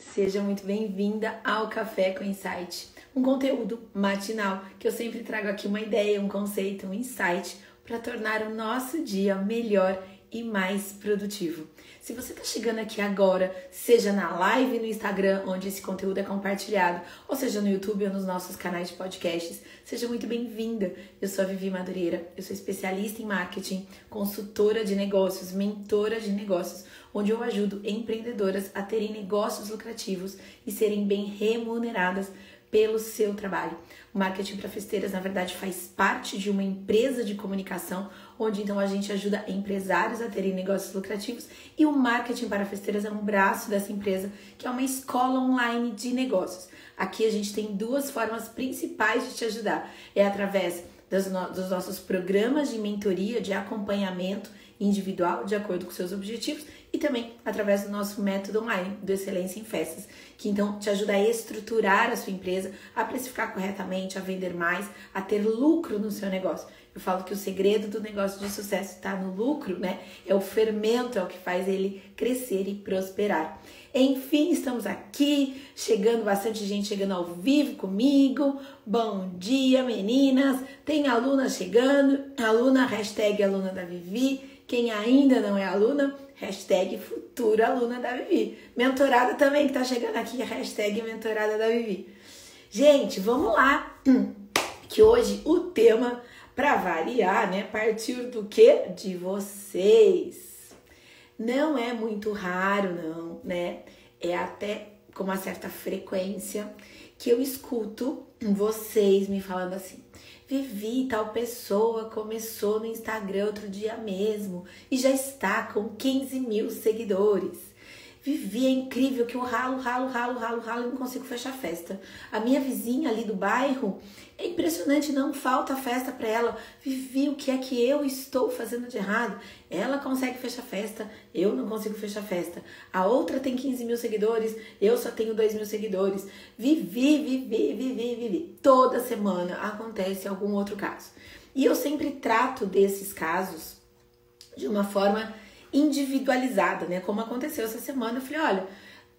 Seja muito bem-vinda ao Café com Insight, um conteúdo matinal que eu sempre trago aqui uma ideia, um conceito, um insight para tornar o nosso dia melhor e mais produtivo. Se você está chegando aqui agora, seja na live no Instagram, onde esse conteúdo é compartilhado, ou seja no YouTube ou nos nossos canais de podcasts, seja muito bem-vinda. Eu sou a Vivi Madureira, eu sou especialista em marketing, consultora de negócios, mentora de negócios, onde eu ajudo empreendedoras a terem negócios lucrativos e serem bem remuneradas pelo seu trabalho. O marketing para festeiras, na verdade, faz parte de uma empresa de comunicação, onde então a gente ajuda empresários a terem negócios lucrativos e o marketing para festeiras é um braço dessa empresa, que é uma escola online de negócios. Aqui a gente tem duas formas principais de te ajudar. É através dos nossos programas de mentoria, de acompanhamento individual, de acordo com seus objetivos, e também através do nosso método online do Excelência em Festas, que então te ajuda a estruturar a sua empresa, a precificar corretamente, a vender mais, a ter lucro no seu negócio. Eu falo que o segredo do negócio de sucesso está no lucro, né? É o fermento, é o que faz ele crescer e prosperar. Enfim, estamos aqui, chegando bastante gente chegando ao vivo comigo. Bom dia, meninas. Tem aluna chegando, aluna, hashtag aluna da Vivi. Quem ainda não é aluna, hashtag futura aluna da Vivi. Mentorada também que tá chegando aqui, hashtag mentorada da Vivi. Gente, vamos lá, que hoje o tema, para variar, né, partiu do que? De vocês. Não é muito raro, não, né? É até com uma certa frequência que eu escuto vocês me falando assim: Vivi, tal pessoa começou no Instagram outro dia mesmo e já está com 15 mil seguidores. Vivi, é incrível que eu ralo, ralo, ralo, ralo, ralo e não consigo fechar festa. A minha vizinha ali do bairro, é impressionante, não falta festa para ela. Vivi, o que é que eu estou fazendo de errado? Ela consegue fechar festa, eu não consigo fechar festa. A outra tem 15 mil seguidores, eu só tenho 2 mil seguidores. Vivi, vivi, vivi, vivi. Toda semana acontece algum outro caso. E eu sempre trato desses casos de uma forma individualizada, né? Como aconteceu essa semana. Eu falei, olha,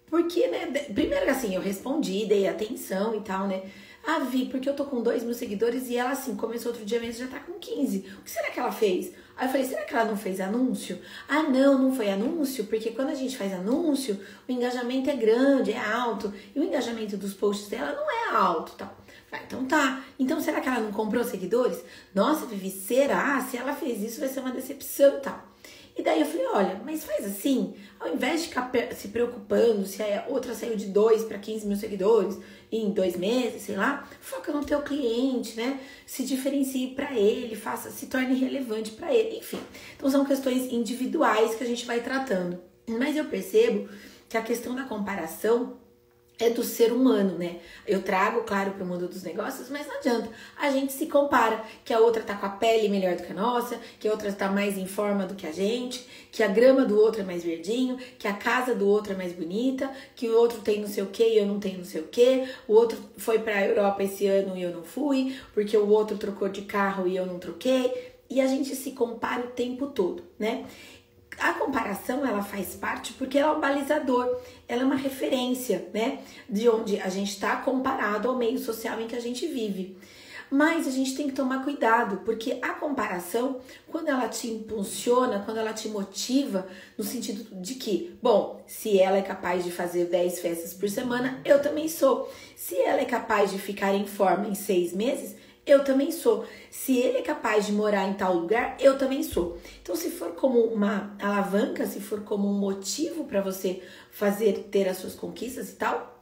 porque, né? Primeiro assim, eu respondi, dei atenção e tal, né? Ah, Vi, porque eu tô com 2 mil seguidores e ela, assim, começou outro dia mesmo já tá com 15. O que será que ela fez? Aí eu falei, será que ela não fez anúncio? Ah, não, não foi anúncio, porque quando a gente faz anúncio, o engajamento é grande, é alto, e o engajamento dos posts dela não é alto, tal. Ah, então tá. Então será que ela não comprou seguidores? Nossa, Vivi, será? Se ela fez isso, vai ser uma decepção, tal. E daí eu falei, olha, mas faz assim, ao invés de ficar se preocupando se a outra saiu de 2 para 15 mil seguidores em dois meses, sei lá, foca no teu cliente, né? Se diferencie para ele, faça, se torne relevante para ele, enfim. Então são questões individuais que a gente vai tratando. Mas eu percebo que a questão da comparação é do ser humano, né? Eu trago, claro, para o mundo dos negócios, mas não adianta. A gente se compara, que a outra tá com a pele melhor do que a nossa, que a outra está mais em forma do que a gente, que a grama do outro é mais verdinho, que a casa do outro é mais bonita, que o outro tem não sei o que e eu não tenho não sei o que, o outro foi para a Europa esse ano e eu não fui, porque o outro trocou de carro e eu não troquei. E a gente se compara o tempo todo, né? A comparação ela faz parte porque ela é um balizador, ela é uma referência, né? De onde a gente está comparado ao meio social em que a gente vive. Mas a gente tem que tomar cuidado, porque a comparação, quando ela te impulsiona, quando ela te motiva, no sentido de que, bom, se ela é capaz de fazer 10 festas por semana, eu também sou. Se ela é capaz de ficar em forma em seis meses, eu também sou. Se ele é capaz de morar em tal lugar, eu também sou. Então, se for como uma alavanca, se for como um motivo para você fazer ter as suas conquistas e tal,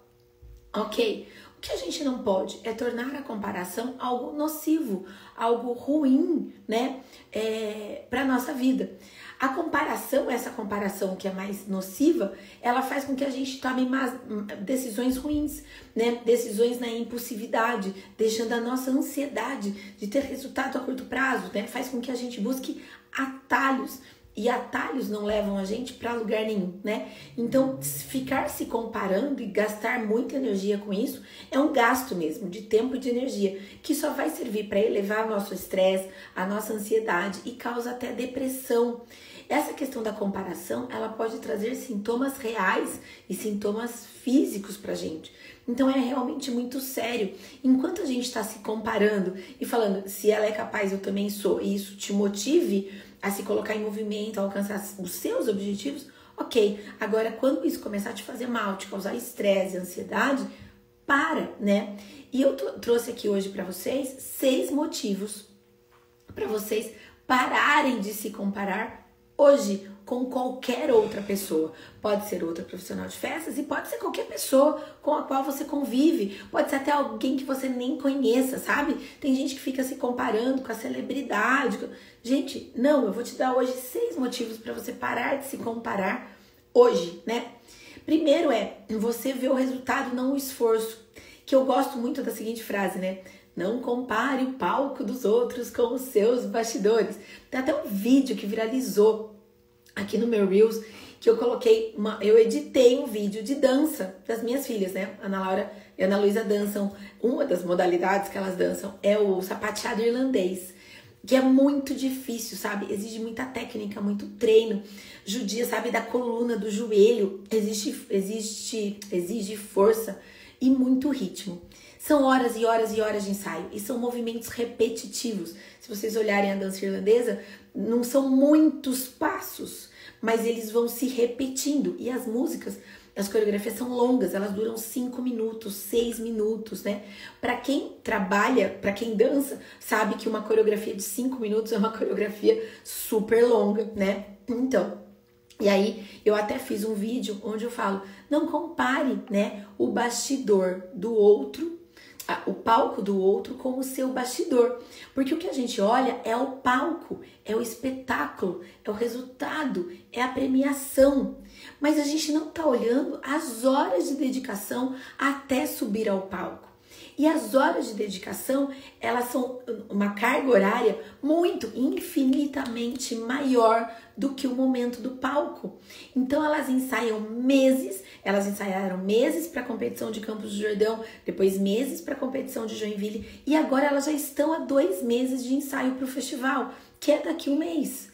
ok. O que a gente não pode é tornar a comparação algo nocivo, algo ruim, né, é, para nossa vida. A comparação, essa comparação que é mais nociva, ela faz com que a gente tome mais decisões ruins, né? Decisões na impulsividade, deixando a nossa ansiedade de ter resultado a curto prazo, né? Faz com que a gente busque atalhos e atalhos não levam a gente para lugar nenhum, né? Então, ficar se comparando e gastar muita energia com isso é um gasto mesmo de tempo e de energia que só vai servir para elevar nosso estresse, a nossa ansiedade e causa até depressão. Essa questão da comparação, ela pode trazer sintomas reais e sintomas físicos pra gente. Então é realmente muito sério. Enquanto a gente está se comparando e falando se ela é capaz, eu também sou, e isso te motive a se colocar em movimento, a alcançar os seus objetivos, ok. Agora, quando isso começar a te fazer mal, te causar estresse, ansiedade, para, né? E eu trouxe aqui hoje para vocês seis motivos para vocês pararem de se comparar hoje com qualquer outra pessoa. Pode ser outra profissional de festas e pode ser qualquer pessoa com a qual você convive. Pode ser até alguém que você nem conheça, sabe? Tem gente que fica se comparando com a celebridade. Gente, não, eu vou te dar hoje seis motivos para você parar de se comparar hoje, né? Primeiro é você ver o resultado, não o esforço. Que eu gosto muito da seguinte frase, né? Não compare o palco dos outros com os seus bastidores. Tem até um vídeo que viralizou aqui no meu Reels que eu coloquei, uma, eu editei um vídeo de dança das minhas filhas, né? Ana Laura e Ana Luísa dançam. Uma das modalidades que elas dançam é o sapateado irlandês, que é muito difícil, sabe? Exige muita técnica, muito treino. Judia, sabe, da coluna, do joelho, existe, existe, exige força e muito ritmo. São horas e horas e horas de ensaio e são movimentos repetitivos. Se vocês olharem a dança irlandesa, não são muitos passos, mas eles vão se repetindo. E as músicas, as coreografias são longas, elas duram 5 minutos, 6 minutos, né? Para quem trabalha, para quem dança, sabe que uma coreografia de 5 minutos é uma coreografia super longa, né? Então, e aí eu até fiz um vídeo onde eu falo: não compare, né, o bastidor do outro o palco do outro com o seu bastidor. Porque o que a gente olha é o palco, é o espetáculo, é o resultado, é a premiação. Mas a gente não está olhando as horas de dedicação até subir ao palco. E as horas de dedicação, elas são uma carga horária muito, infinitamente maior do que o momento do palco. Então elas ensaiam meses, elas ensaiaram meses para a competição de Campos do Jordão, depois meses para a competição de Joinville e agora elas já estão a dois meses de ensaio para o festival, que é daqui um mês.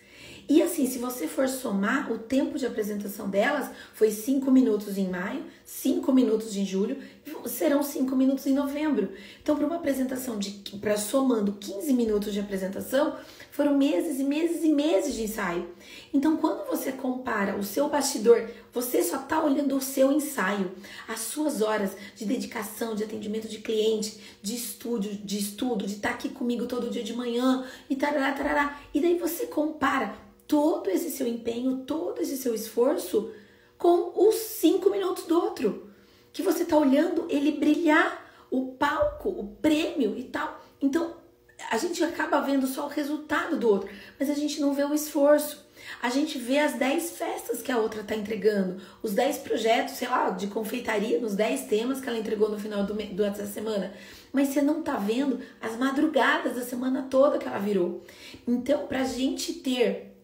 E assim, se você for somar, o tempo de apresentação delas foi 5 minutos em maio, 5 minutos em julho, serão 5 minutos em novembro. Então, para uma apresentação de para somando 15 minutos de apresentação, foram meses e meses e meses de ensaio. Então, quando você compara o seu bastidor, você só está olhando o seu ensaio, as suas horas de dedicação, de atendimento de cliente, de estúdio, de estudo, de estar tá aqui comigo todo dia de manhã e tarará, tarará. E daí você compara todo esse seu empenho, todo esse seu esforço com os cinco minutos do outro. Que você está olhando ele brilhar, o palco, o prêmio e tal. Então, a gente acaba vendo só o resultado do outro, mas a gente não vê o esforço. A gente vê as 10 festas que a outra está entregando, os 10 projetos, sei lá, de confeitaria, nos 10 temas que ela entregou no final do, da semana. Mas você não está vendo as madrugadas da semana toda que ela virou. Então, para a gente ter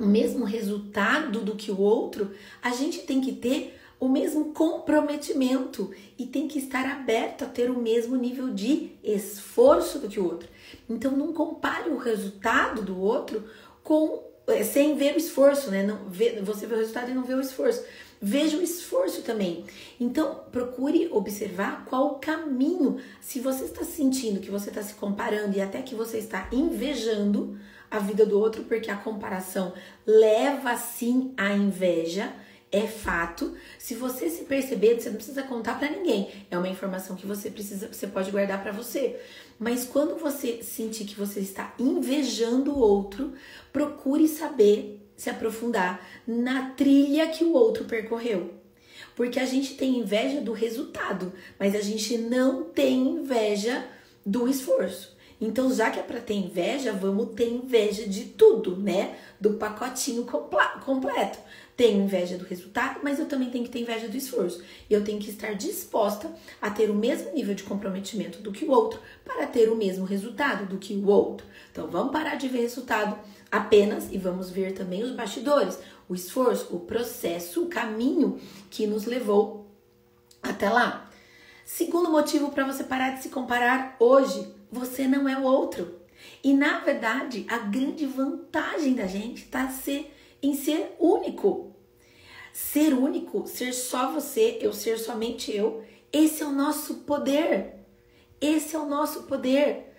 o mesmo resultado do que o outro, a gente tem que ter o mesmo comprometimento e tem que estar aberto a ter o mesmo nível de esforço do que o outro. Então não compare o resultado do outro com é, sem ver o esforço, né? Não vê, você vê o resultado e não vê o esforço. Veja o esforço também. Então, procure observar qual o caminho. Se você está sentindo que você está se comparando e até que você está invejando, a vida do outro, porque a comparação leva sim à inveja, é fato. Se você se perceber, você não precisa contar para ninguém. É uma informação que você precisa, você pode guardar para você. Mas quando você sentir que você está invejando o outro, procure saber se aprofundar na trilha que o outro percorreu. Porque a gente tem inveja do resultado, mas a gente não tem inveja do esforço. Então, já que é para ter inveja, vamos ter inveja de tudo, né? Do pacotinho completo. Tenho inveja do resultado, mas eu também tenho que ter inveja do esforço. E eu tenho que estar disposta a ter o mesmo nível de comprometimento do que o outro para ter o mesmo resultado do que o outro. Então, vamos parar de ver resultado apenas e vamos ver também os bastidores, o esforço, o processo, o caminho que nos levou até lá. Segundo motivo para você parar de se comparar hoje, você não é o outro. E na verdade, a grande vantagem da gente está ser em ser único. Ser único, ser só você, eu ser somente eu, esse é o nosso poder. Esse é o nosso poder.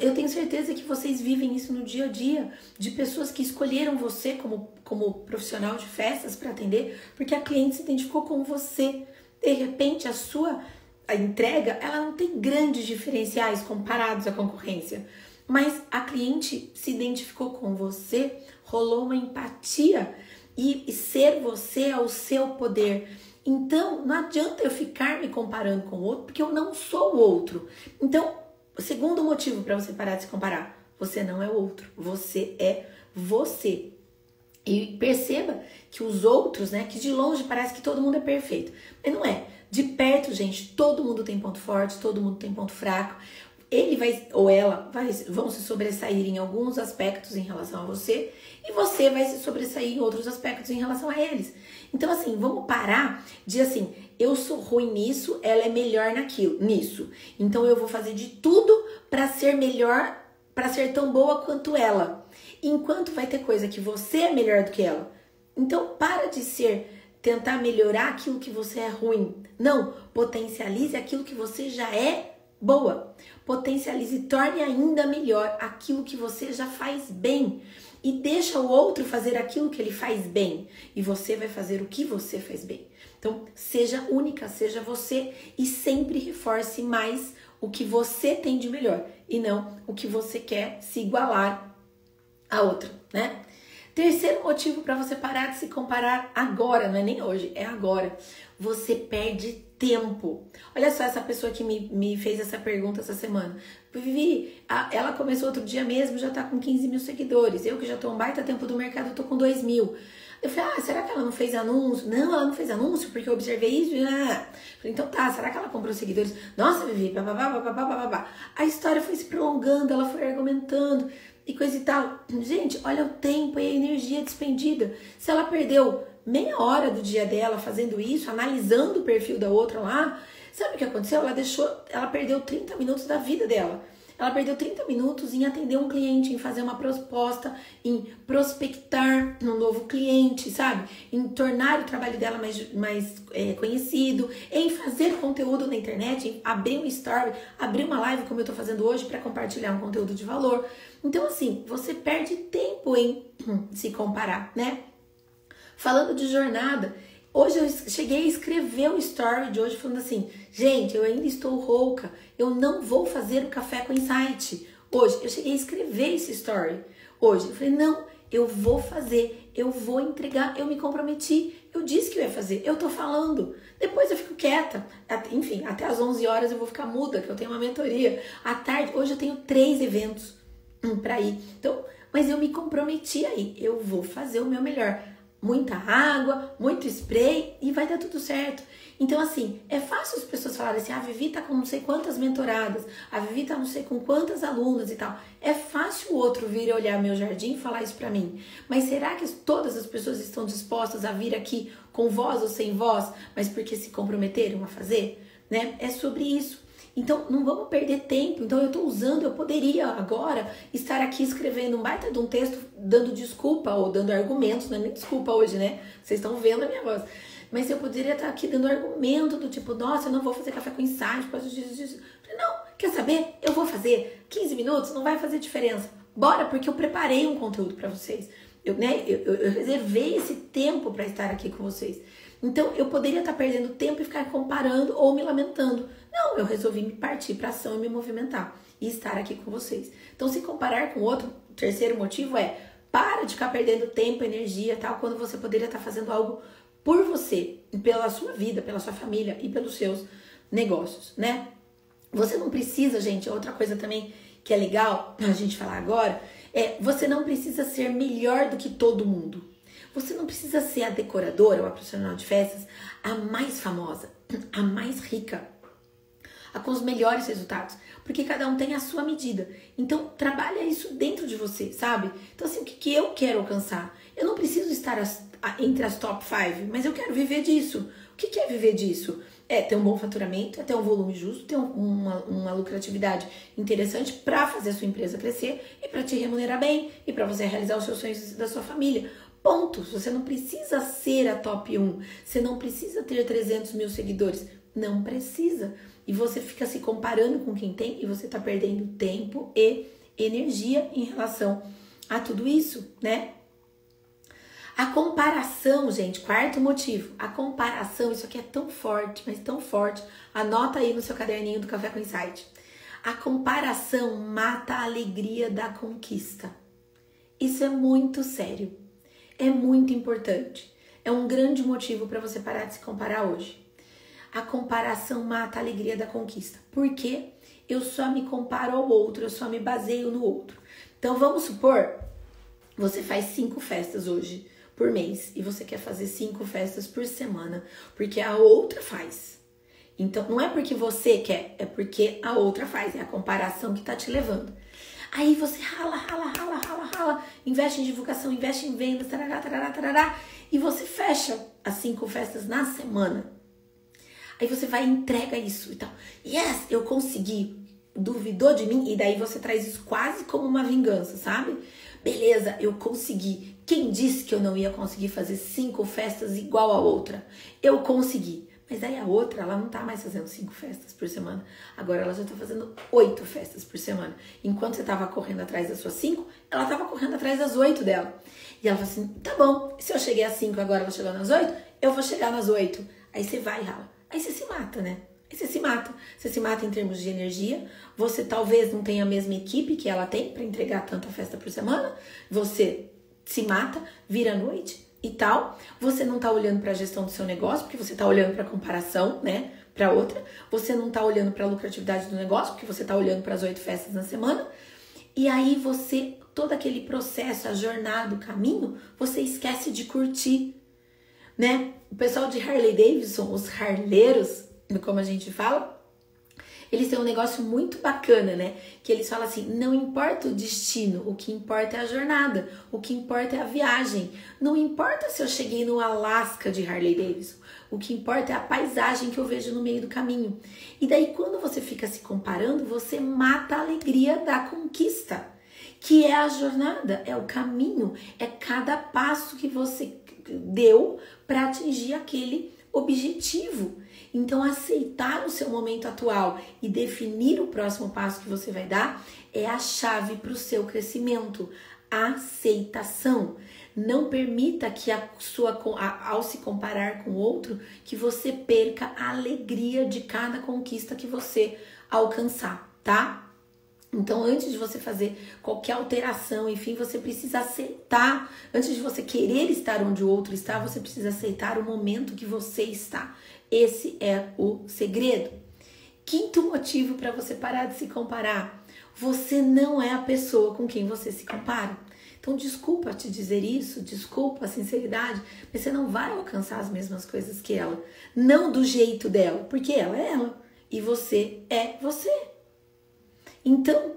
Eu tenho certeza que vocês vivem isso no dia a dia, de pessoas que escolheram você como, como profissional de festas para atender, porque a cliente se identificou com você. De repente, a sua a entrega, ela não tem grandes diferenciais comparados à concorrência, mas a cliente se identificou com você, rolou uma empatia e, e ser você é o seu poder. Então, não adianta eu ficar me comparando com o outro, porque eu não sou o outro. Então, o segundo motivo para você parar de se comparar, você não é o outro, você é você. E perceba que os outros, né, que de longe parece que todo mundo é perfeito, mas não é. De perto, gente, todo mundo tem ponto forte, todo mundo tem ponto fraco. Ele vai ou ela vai, vão se sobressair em alguns aspectos em relação a você e você vai se sobressair em outros aspectos em relação a eles. Então, assim, vamos parar de assim, eu sou ruim nisso, ela é melhor naquilo, nisso. Então eu vou fazer de tudo para ser melhor, para ser tão boa quanto ela. Enquanto vai ter coisa que você é melhor do que ela. Então, para de ser tentar melhorar aquilo que você é ruim. Não, potencialize aquilo que você já é boa. Potencialize e torne ainda melhor aquilo que você já faz bem e deixa o outro fazer aquilo que ele faz bem e você vai fazer o que você faz bem. Então, seja única, seja você e sempre reforce mais o que você tem de melhor e não o que você quer se igualar a outra, né? Terceiro motivo para você parar de se comparar agora, não é nem hoje, é agora. Você perde tempo. Olha só essa pessoa que me, me fez essa pergunta essa semana. Vivi, a, ela começou outro dia mesmo, já tá com 15 mil seguidores. Eu que já tô um baita tempo do mercado, tô com 2 mil. Eu falei, ah, será que ela não fez anúncio? Não, ela não fez anúncio porque eu observei isso. Ah. Falei, então tá, será que ela comprou seguidores? Nossa, Vivi, babá, babá, babá. A história foi se prolongando, ela foi argumentando e coisa e tal. Gente, olha o tempo e a energia despendida. Se ela perdeu meia hora do dia dela fazendo isso, analisando o perfil da outra lá, sabe o que aconteceu? Ela deixou, ela perdeu 30 minutos da vida dela. Ela perdeu 30 minutos em atender um cliente, em fazer uma proposta, em prospectar um novo cliente, sabe? Em tornar o trabalho dela mais, mais é, conhecido, em fazer conteúdo na internet, em abrir um story, abrir uma live como eu tô fazendo hoje para compartilhar um conteúdo de valor. Então, assim, você perde tempo em se comparar, né? Falando de jornada, Hoje eu cheguei a escrever o story de hoje falando assim: gente, eu ainda estou rouca, eu não vou fazer o café com insight. Hoje eu cheguei a escrever esse story. Hoje eu falei: não, eu vou fazer, eu vou entregar, eu me comprometi, eu disse que eu ia fazer, eu tô falando. Depois eu fico quieta, enfim, até às 11 horas eu vou ficar muda, que eu tenho uma mentoria. À tarde, hoje eu tenho três eventos para ir. Então, mas eu me comprometi aí, eu vou fazer o meu melhor muita água, muito spray e vai dar tudo certo. Então, assim, é fácil as pessoas falarem assim: a Vivi tá com não sei quantas mentoradas, a Vivi tá não sei com quantas alunas e tal. É fácil o outro vir olhar meu jardim e falar isso para mim. Mas será que todas as pessoas estão dispostas a vir aqui com voz ou sem voz, mas porque se comprometeram a fazer? Né? É sobre isso. Então, não vamos perder tempo. Então, eu estou usando, eu poderia agora estar aqui escrevendo um baita de um texto dando desculpa ou dando argumentos, não é nem desculpa hoje, né? Vocês estão vendo a minha voz. Mas eu poderia estar aqui dando argumento do tipo, nossa, eu não vou fazer café com insight por causa disso. Não, quer saber? Eu vou fazer. 15 minutos não vai fazer diferença. Bora, porque eu preparei um conteúdo para vocês. Eu, né, eu, eu reservei esse tempo para estar aqui com vocês. Então, eu poderia estar perdendo tempo e ficar comparando ou me lamentando. Não, eu resolvi me partir para ação e me movimentar e estar aqui com vocês. Então, se comparar com outro, terceiro motivo é para de ficar perdendo tempo, energia, tal, quando você poderia estar fazendo algo por você, pela sua vida, pela sua família e pelos seus negócios, né? Você não precisa, gente, outra coisa também que é legal a gente falar agora, é você não precisa ser melhor do que todo mundo. Você não precisa ser a decoradora ou a profissional de festas a mais famosa, a mais rica, a com os melhores resultados, porque cada um tem a sua medida. Então, trabalha isso dentro de você, sabe? Então, assim, o que, eu quero alcançar? Eu não preciso estar as, a, entre as top 5, mas eu quero viver disso. O que, é viver disso? É ter um bom faturamento, é ter um volume justo, ter um, uma, uma lucratividade interessante para fazer a sua empresa crescer e para te remunerar bem e para você realizar os seus sonhos da sua família. Ponto. Você não precisa ser a top 1. Você não precisa ter 300 mil seguidores. Não precisa. E você fica se comparando com quem tem e você está perdendo tempo e energia em relação a tudo isso, né? A comparação, gente, quarto motivo. A comparação, isso aqui é tão forte, mas tão forte. Anota aí no seu caderninho do Café com Insight. A comparação mata a alegria da conquista. Isso é muito sério. É muito importante. É um grande motivo para você parar de se comparar hoje. A comparação mata a alegria da conquista. Por quê? Eu só me comparo ao outro, eu só me baseio no outro. Então vamos supor, você faz cinco festas hoje por mês e você quer fazer cinco festas por semana, porque a outra faz. Então, não é porque você quer, é porque a outra faz, é a comparação que tá te levando. Aí você rala, rala, rala, rala, rala, investe em divulgação, investe em vendas, tarará, tarará, tarará, e você fecha as cinco festas na semana. Aí você vai e entrega isso e tal. Yes, eu consegui. Duvidou de mim? E daí você traz isso quase como uma vingança, sabe? Beleza, eu consegui. Quem disse que eu não ia conseguir fazer cinco festas igual a outra? Eu consegui. Mas aí a outra, ela não tá mais fazendo cinco festas por semana. Agora ela já tá fazendo oito festas por semana. Enquanto você tava correndo atrás das suas cinco, ela tava correndo atrás das oito dela. E ela falou assim: tá bom, se eu cheguei às cinco agora vou chegar nas oito, eu vou chegar nas oito. Aí você vai e rala. Aí você se mata, né? Aí você se mata. Você se mata em termos de energia. Você talvez não tenha a mesma equipe que ela tem para entregar tanta festa por semana. Você se mata, vira noite e tal. Você não tá olhando para a gestão do seu negócio, porque você tá olhando para comparação, né? Para outra. Você não tá olhando para a lucratividade do negócio, porque você tá olhando para as oito festas na semana. E aí você, todo aquele processo, a jornada, o caminho, você esquece de curtir, né? O pessoal de Harley Davidson, os harleiros, como a gente fala, eles têm um negócio muito bacana, né? Que eles falam assim: não importa o destino, o que importa é a jornada, o que importa é a viagem. Não importa se eu cheguei no Alasca de Harley Davidson, o que importa é a paisagem que eu vejo no meio do caminho. E daí, quando você fica se comparando, você mata a alegria da conquista, que é a jornada, é o caminho, é cada passo que você deu para atingir aquele objetivo. Então, aceitar o seu momento atual e definir o próximo passo que você vai dar é a chave para o seu crescimento. Aceitação. Não permita que a sua, ao se comparar com outro, que você perca a alegria de cada conquista que você alcançar, tá? Então, antes de você fazer qualquer alteração, enfim, você precisa aceitar. Antes de você querer estar onde o outro está, você precisa aceitar o momento que você está. Esse é o segredo. Quinto motivo para você parar de se comparar: você não é a pessoa com quem você se compara. Então, desculpa te dizer isso, desculpa a sinceridade, mas você não vai alcançar as mesmas coisas que ela. Não do jeito dela, porque ela é ela e você é você. Então,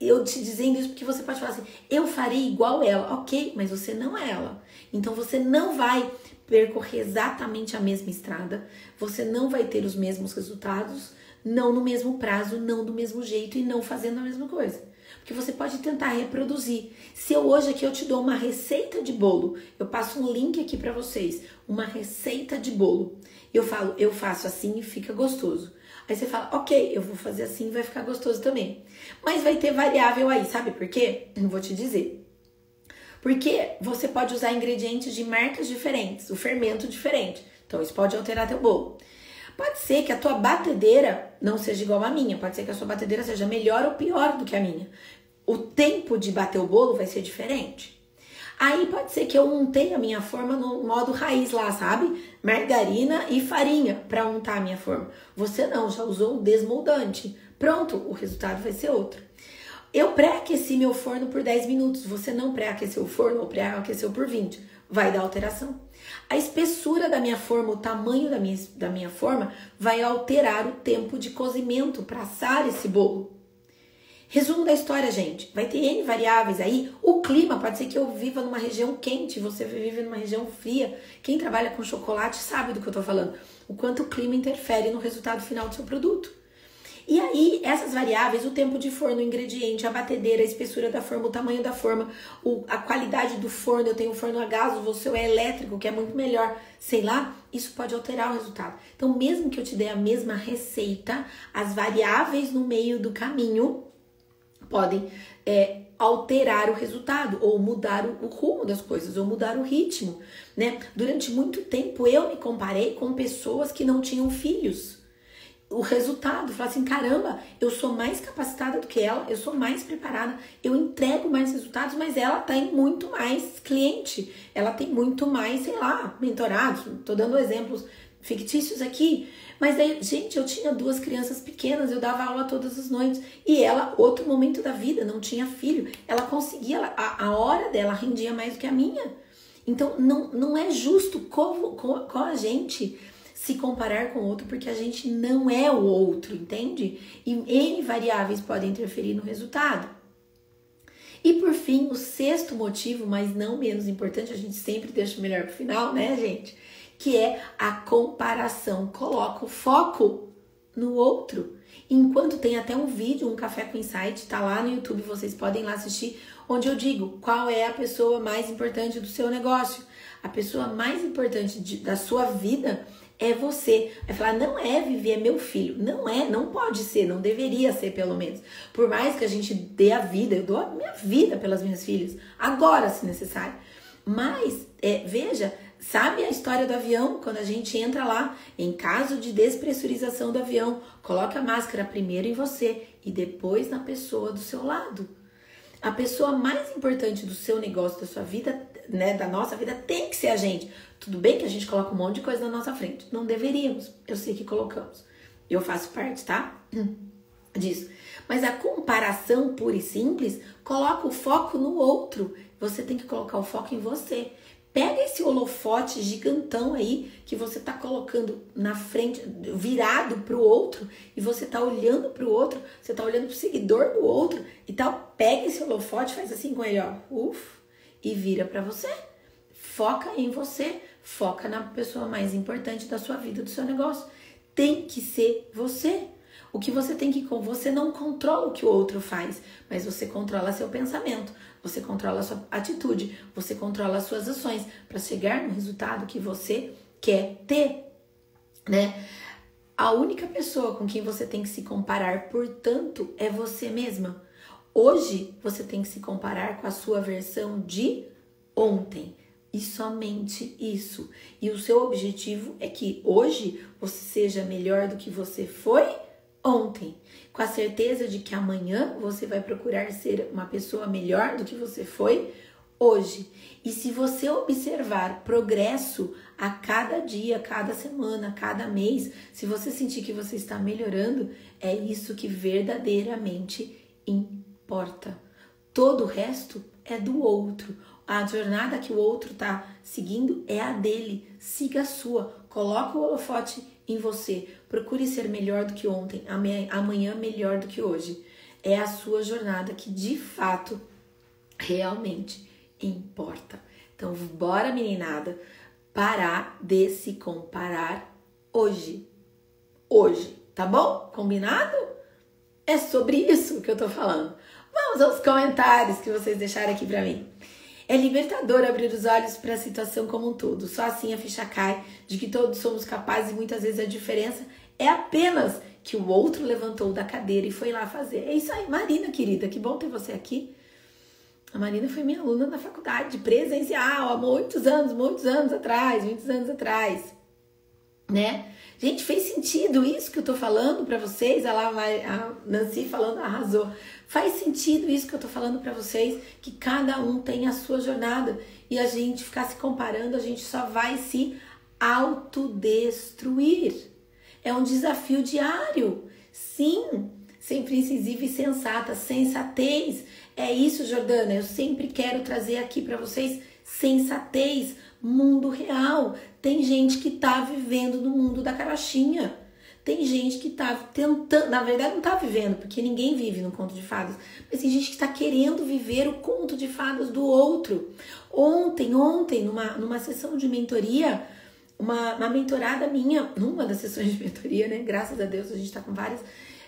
eu te dizendo isso porque você pode falar assim: eu farei igual ela. Ok, mas você não é ela. Então, você não vai percorrer exatamente a mesma estrada, você não vai ter os mesmos resultados, não no mesmo prazo, não do mesmo jeito e não fazendo a mesma coisa. Porque você pode tentar reproduzir. Se eu hoje aqui eu te dou uma receita de bolo, eu passo um link aqui para vocês, uma receita de bolo. Eu falo, eu faço assim e fica gostoso. Aí você fala, ok, eu vou fazer assim vai ficar gostoso também. Mas vai ter variável aí, sabe por quê? Eu vou te dizer. Porque você pode usar ingredientes de marcas diferentes, o fermento diferente. Então isso pode alterar teu bolo. Pode ser que a tua batedeira não seja igual à minha, pode ser que a sua batedeira seja melhor ou pior do que a minha. O tempo de bater o bolo vai ser diferente. Aí pode ser que eu untei a minha forma no modo raiz lá, sabe? Margarina e farinha para untar a minha forma. Você não, já usou um desmoldante. Pronto, o resultado vai ser outro. Eu pré-aqueci meu forno por 10 minutos. Você não pré-aqueceu o forno ou pré-aqueceu por 20. Vai dar alteração. A espessura da minha forma, o tamanho da minha, da minha forma, vai alterar o tempo de cozimento para assar esse bolo. Resumo da história, gente. Vai ter N variáveis aí. O clima, pode ser que eu viva numa região quente, você vive numa região fria. Quem trabalha com chocolate sabe do que eu tô falando. O quanto o clima interfere no resultado final do seu produto. E aí, essas variáveis, o tempo de forno, o ingrediente, a batedeira, a espessura da forma, o tamanho da forma, o, a qualidade do forno, eu tenho um forno a gás, o seu é elétrico, que é muito melhor, sei lá, isso pode alterar o resultado. Então, mesmo que eu te dê a mesma receita, as variáveis no meio do caminho podem é, alterar o resultado, ou mudar o, o rumo das coisas, ou mudar o ritmo, né? Durante muito tempo eu me comparei com pessoas que não tinham filhos o resultado, falar assim, caramba, eu sou mais capacitada do que ela, eu sou mais preparada, eu entrego mais resultados, mas ela tem muito mais cliente, ela tem muito mais, sei lá, mentorados, tô dando exemplos fictícios aqui, mas aí, gente, eu tinha duas crianças pequenas, eu dava aula todas as noites, e ela, outro momento da vida, não tinha filho, ela conseguia, a, a hora dela rendia mais do que a minha, então não, não é justo com, com, com a gente se comparar com o outro, porque a gente não é o outro, entende? E N variáveis podem interferir no resultado. E por fim, o sexto motivo, mas não menos importante, a gente sempre deixa o melhor pro final, né, gente? Que é a comparação. Coloca o foco no outro. Enquanto tem até um vídeo, um café com insight, tá lá no YouTube, vocês podem lá assistir, onde eu digo qual é a pessoa mais importante do seu negócio. A pessoa mais importante de, da sua vida é você. Vai falar, não é viver, é meu filho. Não é, não pode ser, não deveria ser pelo menos. Por mais que a gente dê a vida, eu dou a minha vida pelas minhas filhas, agora se necessário. Mas, é, veja, sabe a história do avião? Quando a gente entra lá, em caso de despressurização do avião, coloca a máscara primeiro em você e depois na pessoa do seu lado. A pessoa mais importante do seu negócio, da sua vida, né, da nossa vida, tem que ser a gente. Tudo bem que a gente coloca um monte de coisa na nossa frente. Não deveríamos. Eu sei que colocamos. Eu faço parte, tá? Disso. Mas a comparação pura e simples coloca o foco no outro. Você tem que colocar o foco em você. Pega esse holofote gigantão aí que você tá colocando na frente, virado pro outro, e você tá olhando pro outro, você tá olhando pro seguidor do outro e tal. Pega esse holofote, faz assim com ele, ó, uf, e vira para você. Foca em você, Foca na pessoa mais importante da sua vida, do seu negócio. Tem que ser você. O que você tem que com você não controla o que o outro faz, mas você controla seu pensamento, você controla sua atitude, você controla as suas ações para chegar no resultado que você quer ter, né? A única pessoa com quem você tem que se comparar, portanto, é você mesma. Hoje você tem que se comparar com a sua versão de ontem e somente isso. E o seu objetivo é que hoje você seja melhor do que você foi ontem, com a certeza de que amanhã você vai procurar ser uma pessoa melhor do que você foi hoje. E se você observar progresso a cada dia, cada semana, cada mês, se você sentir que você está melhorando, é isso que verdadeiramente importa. Todo o resto é do outro a jornada que o outro está seguindo é a dele. Siga a sua. Coloque o holofote em você. Procure ser melhor do que ontem, amanhã melhor do que hoje. É a sua jornada que de fato realmente importa. Então, bora, meninada, parar de se comparar hoje. Hoje, tá bom? Combinado? É sobre isso que eu tô falando. Vamos aos comentários que vocês deixaram aqui para mim. É libertador abrir os olhos para a situação como um todo. Só assim a ficha cai de que todos somos capazes e muitas vezes a diferença é apenas que o outro levantou da cadeira e foi lá fazer. É isso aí, Marina, querida, que bom ter você aqui. A Marina foi minha aluna na faculdade presencial há muitos anos, muitos anos atrás, muitos anos atrás, né? Gente, fez sentido isso que eu tô falando para vocês? Ela, a Nancy falando arrasou. Faz sentido isso que eu tô falando para vocês, que cada um tem a sua jornada e a gente ficar se comparando, a gente só vai se autodestruir. É um desafio diário. Sim, sempre incisiva e sensata, sensatez. É isso, Jordana. Eu sempre quero trazer aqui para vocês sensatez, mundo real. Tem gente que tá vivendo no mundo da carochinha. Tem gente que tá tentando, na verdade não tá vivendo, porque ninguém vive no conto de fadas, mas tem gente que está querendo viver o conto de fadas do outro. Ontem, ontem, numa, numa sessão de mentoria, uma, uma mentorada minha, numa das sessões de mentoria, né? Graças a Deus a gente tá com várias.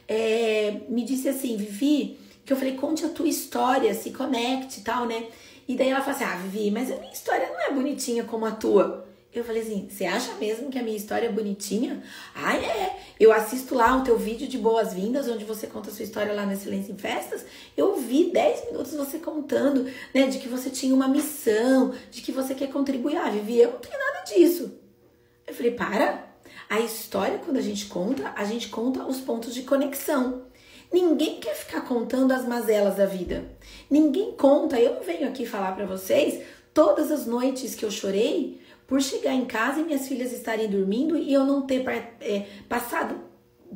é, me disse assim, Vivi, que eu falei, conte a tua história, se conecte e tal, né? E daí ela falou assim, ah, Vivi, mas a minha história não é bonitinha como a tua. Eu falei assim, você acha mesmo que a minha história é bonitinha? Ah, é. Eu assisto lá o teu vídeo de boas-vindas, onde você conta a sua história lá no Excelência em Festas. Eu vi 10 minutos você contando, né, de que você tinha uma missão, de que você quer contribuir. Ah, Vivi, eu não tenho nada disso. Eu falei, para. A história, quando a gente conta, a gente conta os pontos de conexão. Ninguém quer ficar contando as mazelas da vida. Ninguém conta. Eu não venho aqui falar para vocês todas as noites que eu chorei por chegar em casa e minhas filhas estarem dormindo e eu não ter é, passado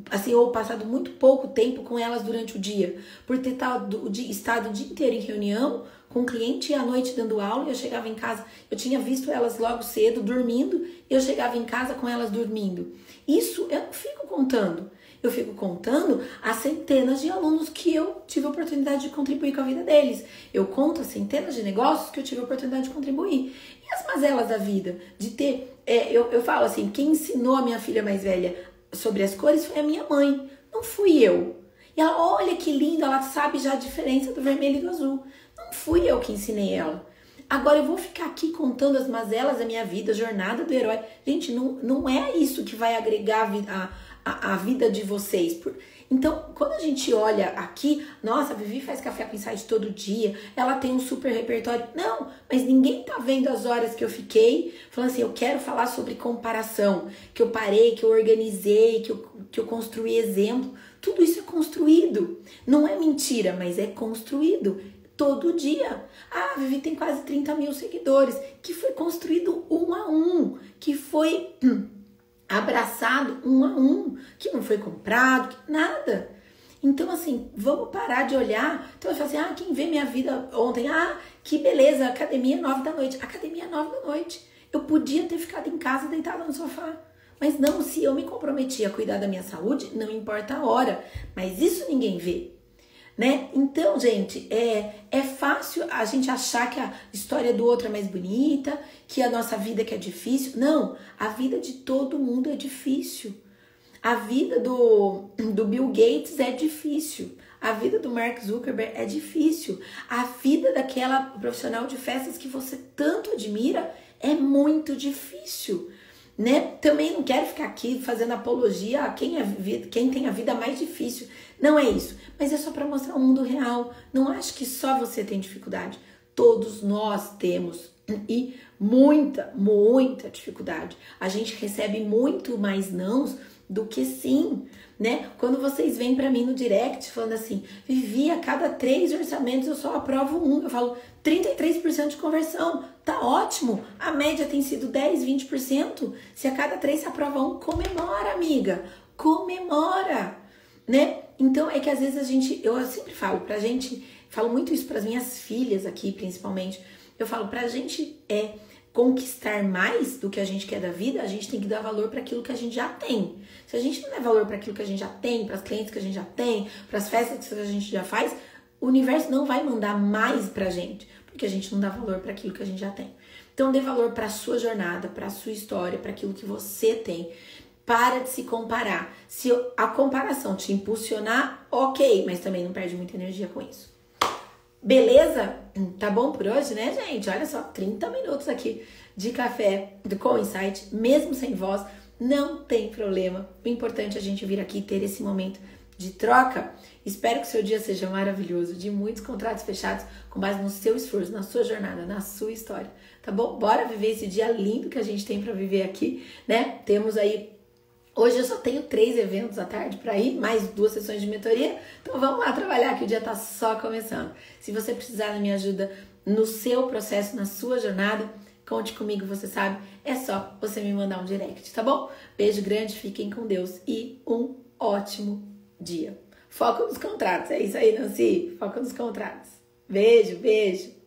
assim ou passado muito pouco tempo com elas durante o dia, por ter estado, estado o dia inteiro em reunião com cliente e à noite dando aula, e eu chegava em casa, eu tinha visto elas logo cedo dormindo, eu chegava em casa com elas dormindo. Isso eu não fico contando. Eu fico contando as centenas de alunos que eu tive a oportunidade de contribuir com a vida deles. Eu conto as centenas de negócios que eu tive a oportunidade de contribuir as mazelas da vida, de ter. É, eu, eu falo assim: quem ensinou a minha filha mais velha sobre as cores foi a minha mãe, não fui eu. E ela, olha que linda, ela sabe já a diferença do vermelho e do azul. Fui eu que ensinei ela. Agora eu vou ficar aqui contando as mazelas da minha vida, a jornada do herói. Gente, não, não é isso que vai agregar a, a, a vida de vocês. Por, então, quando a gente olha aqui, nossa, a Vivi faz café com insight todo dia, ela tem um super repertório. Não, mas ninguém tá vendo as horas que eu fiquei falando assim, eu quero falar sobre comparação, que eu parei, que eu organizei, que eu, que eu construí exemplo. Tudo isso é construído. Não é mentira, mas é construído todo dia. Ah, Vivi tem quase 30 mil seguidores, que foi construído um a um, que foi abraçado um a um, que não foi comprado, nada. Então, assim, vamos parar de olhar. Então, eu falo assim: ah, quem vê minha vida ontem? Ah, que beleza, academia nove da noite. Academia nove da noite. Eu podia ter ficado em casa deitada no sofá. Mas não, se eu me comprometi a cuidar da minha saúde, não importa a hora. Mas isso ninguém vê né? Então, gente, é, é fácil a gente achar que a história do outro é mais bonita, que a nossa vida que é difícil. Não, a vida de todo mundo é difícil. A vida do, do Bill Gates é difícil. A vida do Mark Zuckerberg é difícil. A vida daquela profissional de festas que você tanto admira é muito difícil. Né? Também não quero ficar aqui fazendo apologia a quem, é, quem tem a vida mais difícil. Não é isso mas é só para mostrar o mundo real. Não acho que só você tem dificuldade. Todos nós temos e muita, muita dificuldade. A gente recebe muito mais nãos do que sim, né? Quando vocês vêm para mim no direct falando assim, Vivi, a cada três orçamentos eu só aprovo um. Eu falo 33% de conversão, tá ótimo. A média tem sido 10, 20%. Se a cada três se aprova um, comemora, amiga, comemora, né? Então é que às vezes a gente, eu sempre falo pra gente, falo muito isso para as minhas filhas aqui, principalmente. Eu falo pra gente é conquistar mais do que a gente quer da vida, a gente tem que dar valor para aquilo que a gente já tem. Se a gente não der valor para aquilo que a gente já tem, para as clientes que a gente já tem, para as festas que a gente já faz, o universo não vai mandar mais pra gente, porque a gente não dá valor para aquilo que a gente já tem. Então dê valor para sua jornada, para sua história, para aquilo que você tem. Para de se comparar. Se a comparação te impulsionar, ok, mas também não perde muita energia com isso. Beleza? Tá bom por hoje, né, gente? Olha só, 30 minutos aqui de café Com Insight, mesmo sem voz, não tem problema. O importante é a gente vir aqui e ter esse momento de troca. Espero que seu dia seja maravilhoso, de muitos contratos fechados com base no seu esforço, na sua jornada, na sua história. Tá bom? Bora viver esse dia lindo que a gente tem para viver aqui, né? Temos aí Hoje eu só tenho três eventos à tarde para ir, mais duas sessões de mentoria. Então vamos lá trabalhar que o dia está só começando. Se você precisar da minha ajuda no seu processo, na sua jornada, conte comigo, você sabe. É só você me mandar um direct, tá bom? Beijo grande, fiquem com Deus e um ótimo dia. Foco nos contratos, é isso aí, Nancy. Foco nos contratos. Beijo, beijo.